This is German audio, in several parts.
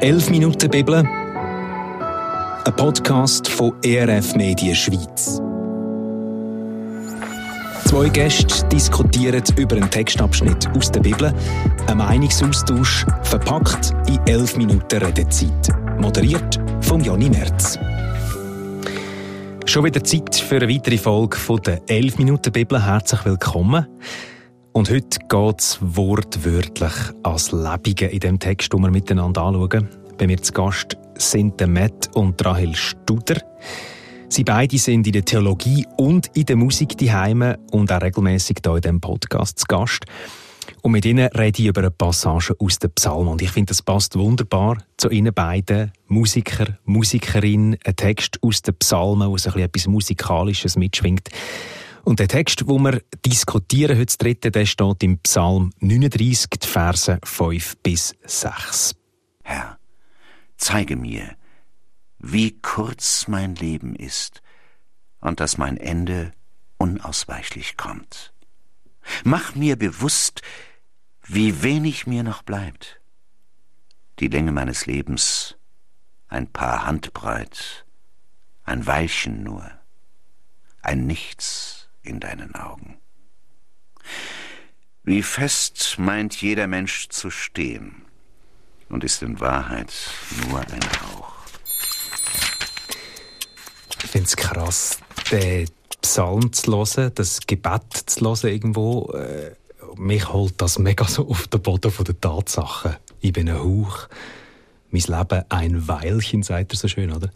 11 Minuten Bibel, ein Podcast von ERF Medien Schweiz. Zwei Gäste diskutieren über einen Textabschnitt aus der Bibel, ein Meinungsaustausch verpackt in 11 Minuten Redezeit. Moderiert von Jonny Merz. Schon wieder Zeit für eine weitere Folge von der 11 Minuten Bibel. Herzlich willkommen. Und heute geht es wortwörtlich als Lebige in dem Text, den wir miteinander anschauen. Bei mir zu Gast sind der Matt und Rahel Studer. Sie beide sind in der Theologie und in der Musik die Heime und auch regelmäßig hier in diesem Podcast zu Gast. Und mit ihnen rede ich über eine Passage aus dem Psalm. Und ich finde, das passt wunderbar zu ihnen beiden. Musiker, Musikerin, ein Text aus den Psalmen, wo so etwas Musikalisches mitschwingt. Und der Text, wo wir diskutieren heute, dritte, der steht im Psalm 39, die Verse 5 bis 6. Herr, zeige mir, wie kurz mein Leben ist und dass mein Ende unausweichlich kommt. Mach mir bewusst, wie wenig mir noch bleibt. Die Länge meines Lebens ein paar Handbreit, ein Weilchen nur, ein Nichts in deinen Augen. Wie fest meint jeder Mensch zu stehen und ist in Wahrheit nur ein Hauch. Ich finde es krass, den Psalm zu hören, das Gebet zu hören irgendwo. Äh, mich holt das mega so auf den Boden der Tatsachen. Ich bin ein Hauch, mein Leben ein Weilchen, sagt er so schön, oder?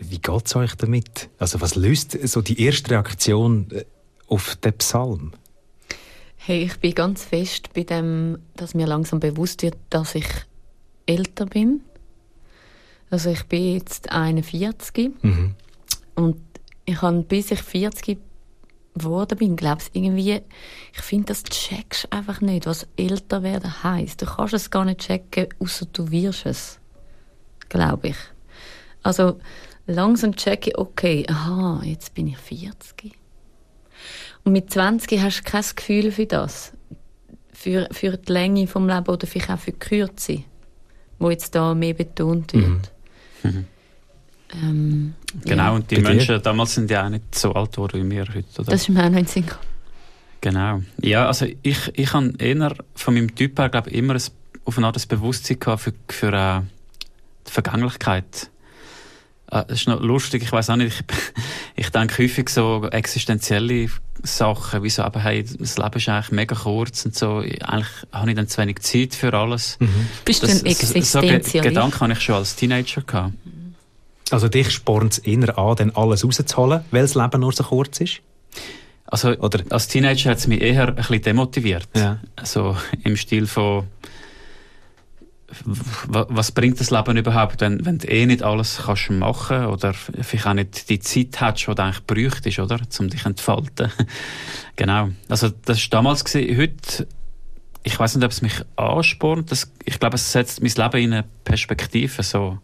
Wie geht es euch damit? Also was löst so die erste Reaktion äh, auf den Psalm? Hey, ich bin ganz fest bei dem, dass mir langsam bewusst wird, dass ich älter bin. Also ich bin jetzt 41 mhm. und ich habe bis ich 40 geworden bin, glaube ich, irgendwie, ich finde, das checkst einfach nicht, was älter werden heißt. Du kannst es gar nicht checken, außer du wirst es, glaube ich. Also langsam checke ich, okay, aha, jetzt bin ich 40. Und mit 20 hast du kein Gefühl für das. Für, für die Länge des Lebens oder vielleicht auch für die Kürze, wo jetzt da mehr betont wird. Mhm. Mhm. Ähm, genau, ja. und die Bei Menschen dir? damals sind ja auch nicht so alt geworden wie wir heute, oder? Das ist mir auch noch in Sinn Genau. Ja, also ich, ich habe eher von meinem Typ her, glaube immer ein, auf eine Art Bewusstsein gehabt für, für äh, die Vergänglichkeit. Äh, das ist noch lustig, ich weiß auch nicht, ich, ich denke häufig so existenzielle Sachen, wie so, aber hey, das Leben ist eigentlich mega kurz und so, eigentlich habe ich dann zu wenig Zeit für alles. Mhm. Bist das, du ein Existenzialist? So Gedanken habe ich schon als Teenager gehabt. Also dich spornt es eher an, dann alles rauszuholen, weil das Leben nur so kurz ist? Also Oder? als Teenager hat es mich eher ein bisschen demotiviert. Ja. Also im Stil von was bringt das Leben überhaupt, wenn, wenn du eh nicht alles kannst machen oder vielleicht auch nicht die Zeit hast, die du eigentlich bräuchtest, oder? Um dich zu entfalten. genau. Also, das war damals gewesen. Heute, ich weiß nicht, ob es mich anspornt. Das, ich glaube, es setzt mein Leben in eine Perspektive, so.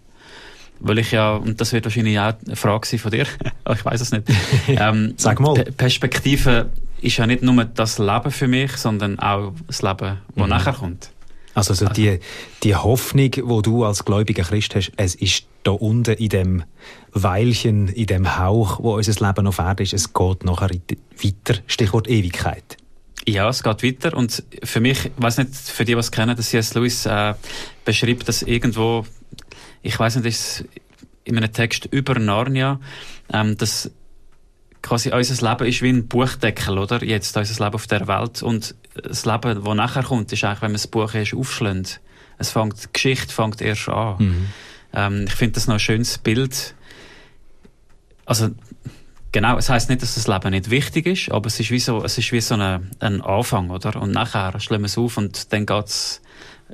Weil ich ja, und das wird wahrscheinlich auch eine Frage sein von dir, ich weiß es nicht. Ähm, Sag mal. Perspektive ist ja nicht nur das Leben für mich, sondern auch das Leben, das mhm. nachher kommt. Also, also die, die Hoffnung, wo du als gläubiger Christ hast, es ist da unten in dem Weilchen, in dem Hauch, wo unser Leben auf Erde ist, es geht nachher weiter. Stichwort Ewigkeit. Ja, es geht weiter und für mich, ich weiß nicht, für die, was kennen, dass C.S. Lewis äh, beschreibt, dass irgendwo, ich weiß nicht, ist in einem Text über Narnia, ähm, dass quasi unser Leben ist wie ein Buchdeckel, oder? Jetzt unser Leben auf der Welt. Und das Leben, das nachher kommt, ist eigentlich, wenn man das Buch erst aufschlägt. Es fängt, die Geschichte fängt erst an. Mhm. Ähm, ich finde das noch ein schönes Bild. Also, genau, es heißt nicht, dass das Leben nicht wichtig ist, aber es ist wie so, es ist wie so eine, ein Anfang, oder? Und nachher wir es auf und dann geht's,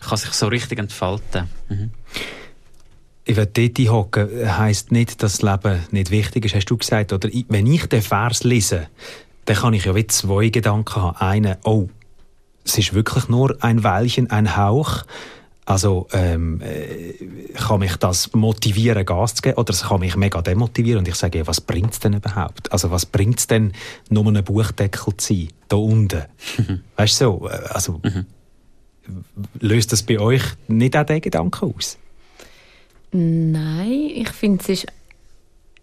kann sich so richtig entfalten. Mhm ich will dort hocken, heisst nicht, dass das Leben nicht wichtig ist, hast du gesagt. Oder wenn ich den Vers lese, dann kann ich ja wie zwei Gedanken haben. Einen, oh, es ist wirklich nur ein Weilchen, ein Hauch. Also ähm, äh, kann mich das motivieren, Gas zu geben, oder es kann mich mega demotivieren und ich sage, ja, was bringt es denn überhaupt? Also was bringt es denn, nur einen Buchdeckel zu sein, da unten? Mhm. Weißt du so? Äh, also mhm. löst das bei euch nicht auch den Gedanken aus? Nein, ich finde, es ist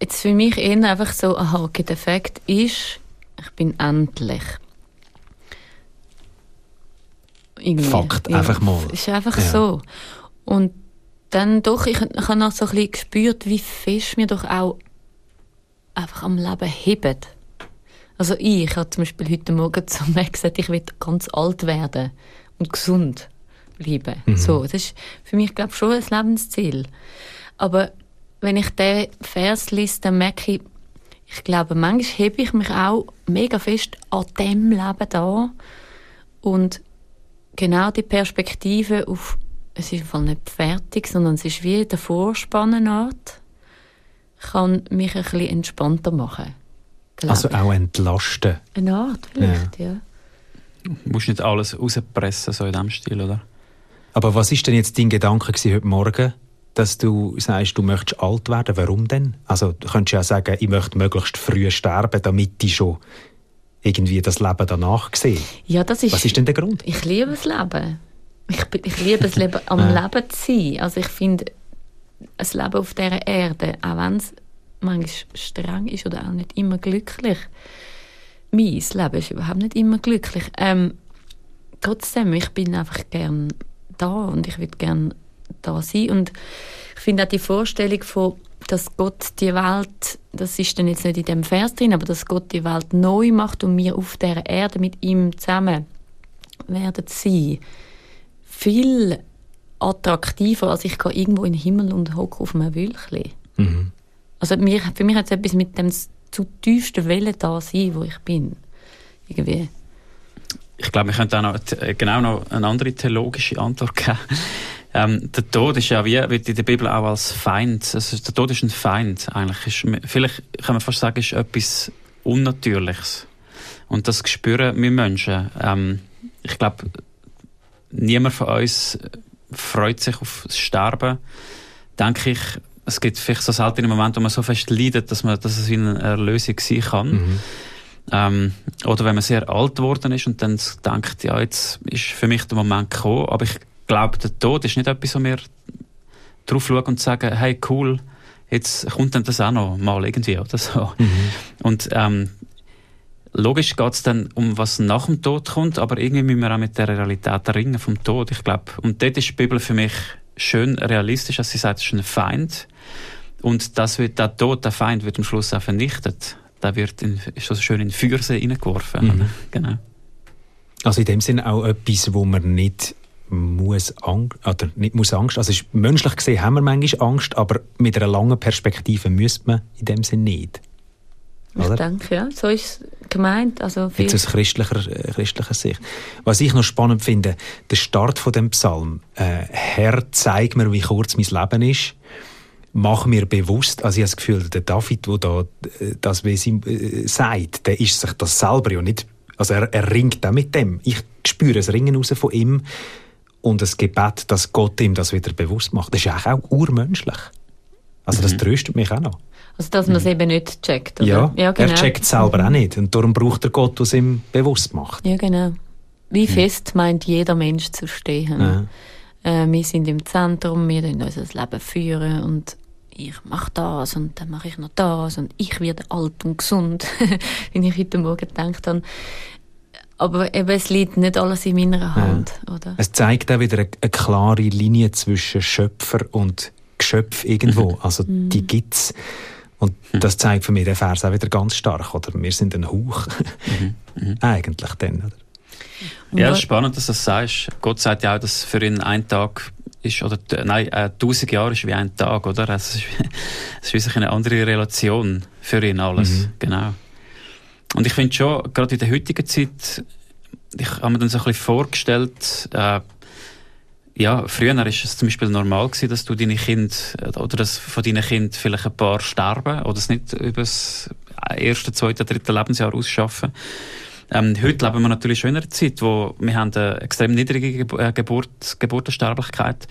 jetzt für mich eher einfach so, aha, okay, der Fakt ist, ich bin endlich. Irgendwie. Fakt, ja, einfach mal. Ist einfach ja. so. Und dann doch, ich, ich habe noch so ein bisschen gespürt, wie fest mir doch auch einfach am Leben hebt. Also ich, ich habe zum Beispiel heute Morgen zu mir gesagt, ich will ganz alt werden und gesund bleiben. Mhm. So, das ist für mich, glaube ich, schon ein Lebensziel. Aber wenn ich den Vers lese, dann merke ich, ich glaube, manchmal hebe ich mich auch mega fest an dem Leben da und genau die Perspektive auf, es ist im nicht fertig, sondern es ist wie der Vorspannenart, kann mich ein bisschen entspannter machen. Also auch entlasten. Eine Art, vielleicht, ja. ja. Du musst nicht alles rauspressen, so in diesem Stil, oder? Aber was ist denn jetzt dein Gedanke heute Morgen, dass du sagst, du möchtest alt werden? Warum denn? Also du könntest ja sagen, ich möchte möglichst früh sterben, damit ich schon irgendwie das Leben danach sehe. Ja, das ist... Was ist denn der Grund? Ich liebe das Leben. Ich, ich liebe es, Leben, am Leben zu sein. Also ich finde, ein Leben auf dieser Erde, auch wenn es manchmal streng ist oder auch nicht immer glücklich, mein Leben ist überhaupt nicht immer glücklich. Ähm, trotzdem, ich bin einfach gern da und ich würde gern da sein. Und ich finde auch die Vorstellung von, dass Gott die Welt, das ist dann jetzt nicht in dem Vers drin, aber dass Gott die Welt neu macht und wir auf der Erde mit ihm zusammen werden sein, viel attraktiver, als ich gehe irgendwo in den Himmel und hocke auf einem Wülchli. Mhm. Also mir, für mich hat es etwas mit dem zu tiefsten Wellen da sein, wo ich bin. Irgendwie. Ich glaube, wir könnten auch noch, äh, genau noch eine andere theologische Antwort geben. Ähm, der Tod ist ja wie wird in der Bibel auch als Feind. Also der Tod ist ein Feind eigentlich. Ist, vielleicht kann man fast sagen, ist etwas Unnatürliches. Und das spüren wir Menschen. Ähm, ich glaube, niemand von uns freut sich auf das Sterben. Denke ich, es gibt vielleicht so seltene Momente, wo man so fest leidet, dass, man, dass es wie eine Erlösung sein kann. Mhm. Ähm, oder wenn man sehr alt geworden ist und dann denkt, ja, jetzt ist für mich der Moment gekommen. Aber ich glaube, der Tod ist nicht etwas, wo wir drauf schauen und sagen, hey, cool, jetzt kommt dann das auch noch mal irgendwie oder so. Mhm. Und ähm, logisch geht es dann um was nach dem Tod kommt, aber irgendwie müssen wir auch mit der Realität ringen vom Tod, ich glaube. Und dort ist die Bibel für mich schön realistisch, dass sie sagt, es ist ein Feind. Und das wird, der Tod, der Feind wird am Schluss auch vernichtet. Der wird in, ist so schön in Feuersee hineingeworfen. Mhm. Genau. Also in dem Sinne auch etwas, wo man nicht muss Angst, oder nicht muss Angst, also ist, menschlich gesehen haben wir manchmal Angst, aber mit einer langen Perspektive müsste man in dem Sinne nicht. Oder? Ich denke, ja, so ist es gemeint. Also Jetzt aus christlicher, äh, christlicher Sicht. Was ich noch spannend finde, der Start von dem Psalm, äh, Herr, zeig mir, wie kurz mein Leben ist, mach mir bewusst, also ich habe das Gefühl, der David, der da äh, das Wesen äh, sagt, der ist sich das selber ja nicht, also er, er ringt auch mit dem. Ich spüre das Ringen raus von ihm und das Gebet, dass Gott ihm das wieder bewusst macht. Das ist eigentlich auch urmenschlich. Also das mhm. tröstet mich auch noch. Also dass man es mhm. eben nicht checkt, oder? Ja, ja genau. er checkt es selber mhm. auch nicht und darum braucht er Gott, der es ihm bewusst macht. Ja, genau. Wie mhm. fest meint jeder Mensch zu stehen. Ja. Äh, wir sind im Zentrum, wir führen unser Leben führen und ich mache das und dann mache ich noch das und ich werde alt und gesund, wie ich heute Morgen gedacht habe. Aber eben, es liegt nicht alles in meiner Hand, ja. oder? Es zeigt auch wieder eine, eine, klare Linie zwischen Schöpfer und Geschöpf irgendwo. Mhm. Also mhm. die gibt's. Und mhm. das zeigt für mich der Vers auch wieder ganz stark, oder? Wir sind ein Hauch. Eigentlich dann, oder? Ja, es ist spannend, dass du das sagst. Gott sagt ja auch, dass für ihn ein Tag ist, oder, nein, äh, tausend Jahre ist wie ein Tag, oder? Es ist, es ist wie eine andere Relation für ihn alles. Mhm. Genau. Und ich finde schon, gerade in der heutigen Zeit, ich habe mir dann so ein bisschen vorgestellt, äh, ja, früher war es zum Beispiel normal gewesen, dass du deine Kind oder dass von deinen Kind vielleicht ein paar sterben oder es nicht über das erste, zweite, dritte Lebensjahr ausschaffen. Ähm, heute leben wir natürlich schon in einer Zeit, wo wir haben eine extrem niedrige äh, Geburt, Geburtensterblichkeit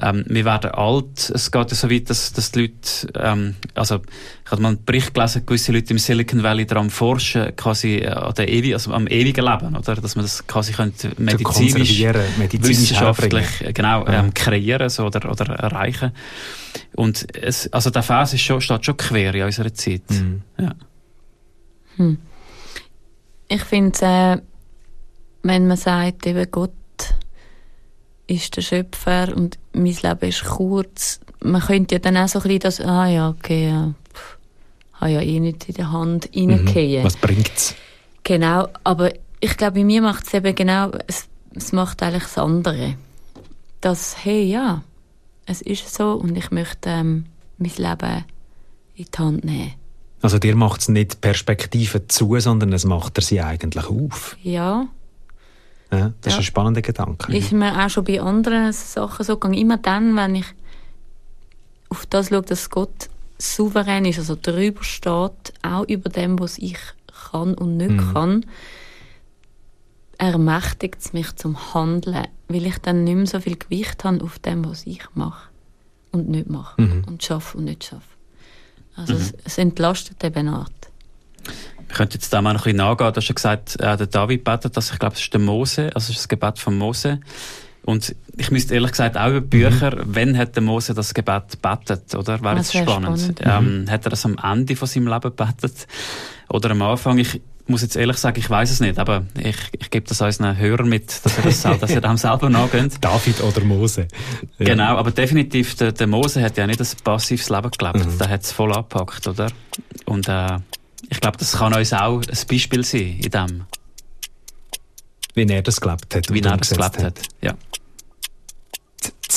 ähm, wir werden alt. Es geht so weit, dass, dass die Leute, ähm, also ich habe mal einen Bericht gelesen, gewisse Leute im Silicon Valley daran forschen, quasi äh, an der Ewi also am ewigen Leben, oder? Dass man das quasi könnte medizinisch, medizinisch wissenschaftlich genau ähm, kreieren so, oder, oder erreichen. Und es, also der Vers ist schon, steht schon quer in unserer Zeit. Mhm. Ja. Hm. Ich finde, äh, wenn man sagt, eben Gott ist der Schöpfer und mein Leben ist kurz. Man könnte ja dann auch so ein bisschen das, ah ja, okay, ja, pff, habe ja eh nicht in der Hand reingehen. Mhm. Was bringt's? Genau, aber ich glaube, bei mir macht es eben genau, es, es macht eigentlich das andere. Dass, hey, ja, es ist so und ich möchte ähm, mein Leben in die Hand nehmen. Also dir macht es nicht Perspektiven zu, sondern es macht er sie eigentlich auf. Ja, ja, das ja. ist ein spannender Gedanke. Ist mir auch schon bei anderen Sachen so gegangen. Immer dann, wenn ich auf das schaue, dass Gott souverän ist, also drüber steht, auch über dem, was ich kann und nicht mhm. kann, ermächtigt es mich zum Handeln, weil ich dann nicht mehr so viel Gewicht habe auf dem, was ich mache und nicht mache mhm. und schaffe und nicht schaffe. Also mhm. es, es entlastet eben Art. Ich könnte jetzt da mal noch ein bisschen nachgehen. Du hast ja gesagt, äh, der David betet das. Ich glaube, es ist der Mose, also es ist das Gebet von Mose. Und ich müsste ehrlich gesagt auch über Bücher, mhm. wenn hat der Mose das Gebet betet, oder? Wäre das, das spannend. spannend. Ähm, mhm. Hat er das am Ende von seinem Leben betet? Oder am Anfang? Ich muss jetzt ehrlich sagen, ich weiß es nicht, aber ich, ich gebe das unseren Hörern mit, dass er das, dass er dem selber nachgehen. David oder Mose. Ja. Genau, aber definitiv, der, der Mose hat ja nicht ein passives Leben gelebt. Mhm. Der hat es voll abgepackt, oder? Und, äh, ich glaube, das kann uns auch ein Beispiel sein in dem. Wie er das gelebt hat. Wie er das gelebt hat, ja.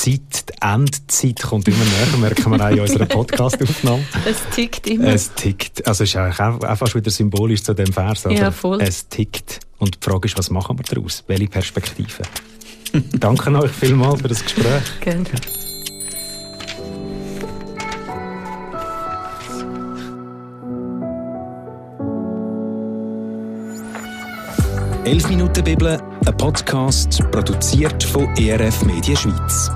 Die Zeit, die Endzeit kommt immer näher, merken wir auch in unserer Podcast-Aufnahme. Es tickt immer. Es tickt. Also es ist eigentlich auch, auch fast wieder symbolisch zu dem Vers. Oder? Ja, voll. Es tickt. Und die Frage ist, was machen wir daraus? Welche Perspektive? Danke euch vielmals für das Gespräch. Gerne. 11 Minuten Bibel, ein Podcast produziert von ERF Media Schweiz.